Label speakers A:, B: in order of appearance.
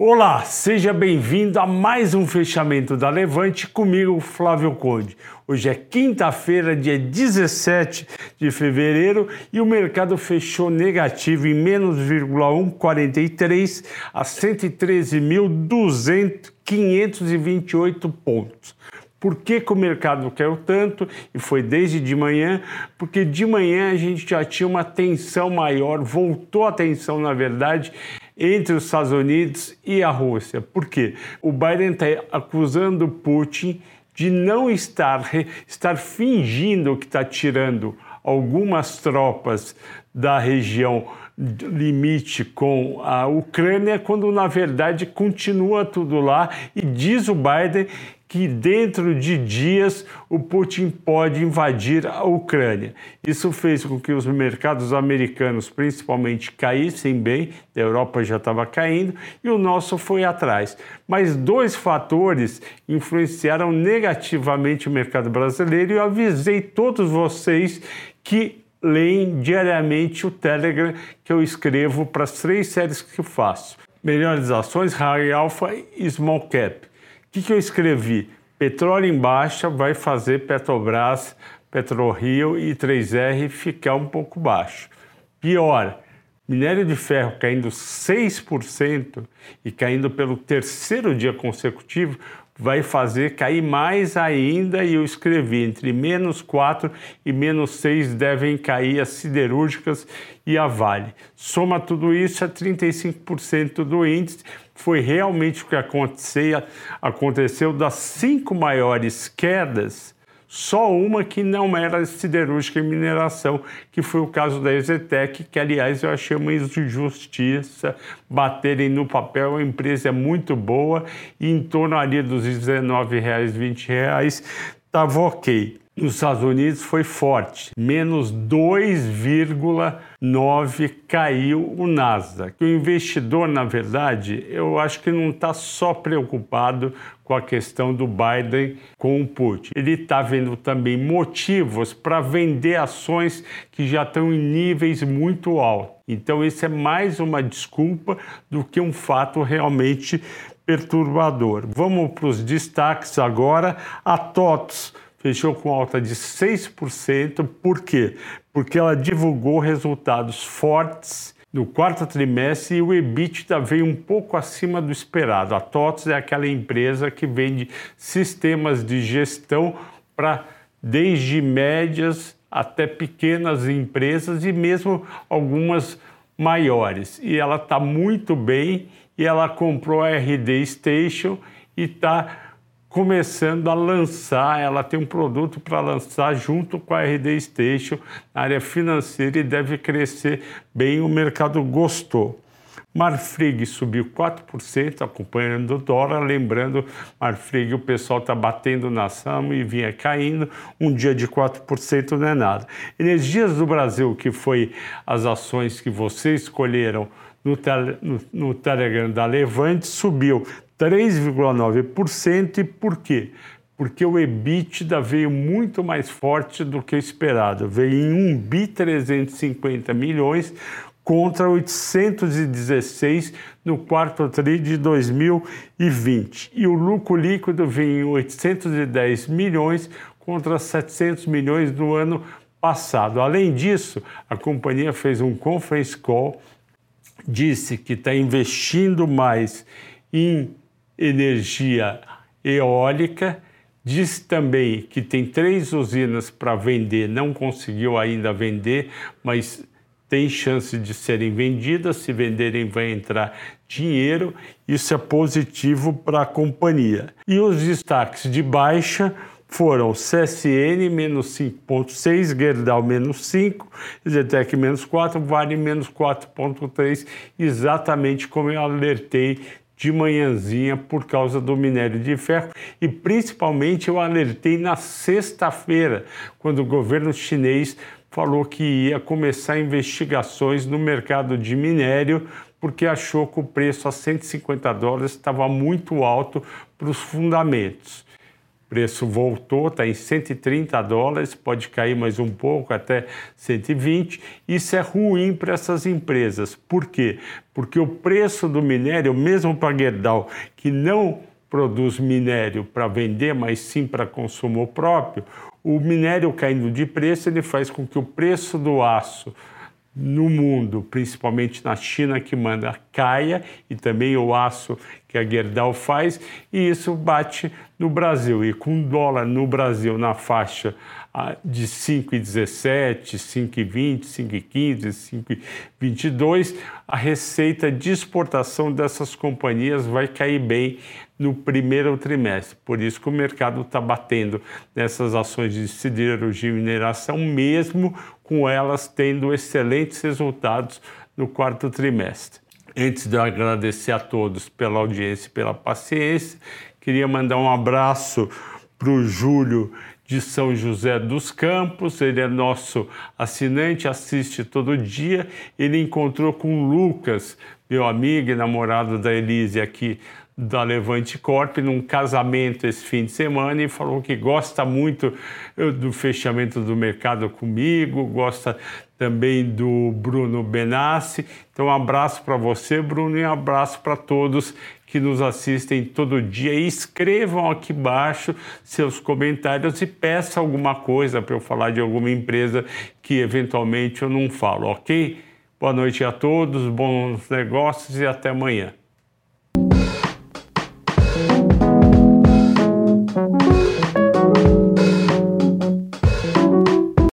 A: Olá, seja bem-vindo a mais um fechamento da Levante comigo, Flávio Conde. Hoje é quinta-feira, dia 17 de fevereiro e o mercado fechou negativo em menos 1,143 a 113.528 pontos. Por que, que, o mercado caiu tanto? E foi desde de manhã, porque de manhã a gente já tinha uma tensão maior, voltou a tensão, na verdade, entre os Estados Unidos e a Rússia. Por quê? O Biden está acusando Putin de não estar, estar fingindo que está tirando algumas tropas da região limite com a Ucrânia, quando na verdade continua tudo lá e diz o Biden que dentro de dias o Putin pode invadir a Ucrânia. Isso fez com que os mercados americanos, principalmente, caíssem bem, a Europa já estava caindo e o nosso foi atrás. Mas dois fatores influenciaram negativamente o mercado brasileiro e eu avisei todos vocês que leem diariamente o Telegram que eu escrevo para as três séries que faço. Melhores ações, High Alpha e Small Cap. O que, que eu escrevi? Petróleo em baixa vai fazer Petrobras, PetroRio e 3R ficar um pouco baixo. Pior, minério de ferro caindo 6% e caindo pelo terceiro dia consecutivo, vai fazer cair mais ainda e eu escrevi entre menos 4 e menos 6 devem cair as siderúrgicas e a Vale. Soma tudo isso a 35% do índice. Foi realmente o que aconteceu, aconteceu das cinco maiores quedas só uma que não era siderúrgica e mineração, que foi o caso da Exetec, que aliás eu achei uma injustiça baterem no papel, a empresa é muito boa e em torno ali dos R$19,00, R$20,00 estava ok nos Estados Unidos foi forte, menos 2,9 caiu o Nasdaq. O investidor, na verdade, eu acho que não está só preocupado com a questão do Biden com o Putin. Ele está vendo também motivos para vender ações que já estão em níveis muito altos. Então, isso é mais uma desculpa do que um fato realmente perturbador. Vamos para os destaques agora. A TOTS fechou com alta de 6%. Por quê? Porque ela divulgou resultados fortes no quarto trimestre e o EBITDA veio um pouco acima do esperado. A TOTS é aquela empresa que vende sistemas de gestão para desde médias até pequenas empresas e mesmo algumas maiores. E ela está muito bem e ela comprou a RD Station e está começando a lançar, ela tem um produto para lançar junto com a RD Station na área financeira e deve crescer bem, o mercado gostou. Marfrig subiu 4%, acompanhando o dólar. Lembrando, Marfrig, o pessoal está batendo na ação e vinha caindo. Um dia de 4% não é nada. Energias do Brasil, que foi as ações que vocês escolheram no, tele, no, no Telegram da Levante, subiu 3,9%. E por quê? Porque o EBITDA veio muito mais forte do que esperado. Veio em 1 bi 350 milhões contra 816 no quarto tri de 2020. E o lucro líquido veio em 810 milhões contra 700 milhões do ano passado. Além disso, a companhia fez um conference call, disse que está investindo mais em energia eólica. Diz também que tem três usinas para vender, não conseguiu ainda vender, mas tem chance de serem vendidas. Se venderem, vai entrar dinheiro. Isso é positivo para a companhia. E os destaques de baixa foram CSN menos 5,6, Gerdau menos 5, Zetec menos 4, Vale menos 4,3, exatamente como eu alertei de manhãzinha por causa do minério de ferro e principalmente eu alertei na sexta-feira, quando o governo chinês falou que ia começar investigações no mercado de minério porque achou que o preço a 150 dólares estava muito alto para os fundamentos. Preço voltou, está em 130 dólares, pode cair mais um pouco até 120. Isso é ruim para essas empresas. Por quê? Porque o preço do minério, mesmo para Gerdau, que não produz minério para vender, mas sim para consumo próprio, o minério caindo de preço, ele faz com que o preço do aço no mundo, principalmente na China que manda, caia e também o aço que a Gerdau faz, e isso bate no Brasil. E com dólar no Brasil na faixa ah, de 5,17, 5,20, 5,15, 5,22, a receita de exportação dessas companhias vai cair bem no primeiro trimestre. Por isso que o mercado está batendo nessas ações de siderurgia e mineração, mesmo com elas tendo excelentes resultados no quarto trimestre. Antes de eu agradecer a todos pela audiência e pela paciência, queria mandar um abraço para o Júlio de São José dos Campos, ele é nosso assinante, assiste todo dia. Ele encontrou com o Lucas, meu amigo e namorado da Elise aqui da Levante Corp num casamento esse fim de semana e falou que gosta muito eh, do fechamento do mercado comigo, gosta também do Bruno Benassi. Então, um abraço para você, Bruno, e um abraço para todos que nos assistem todo dia. E escrevam aqui embaixo seus comentários e peçam alguma coisa para eu falar de alguma empresa que eventualmente eu não falo, ok? Boa noite a todos, bons negócios e até amanhã.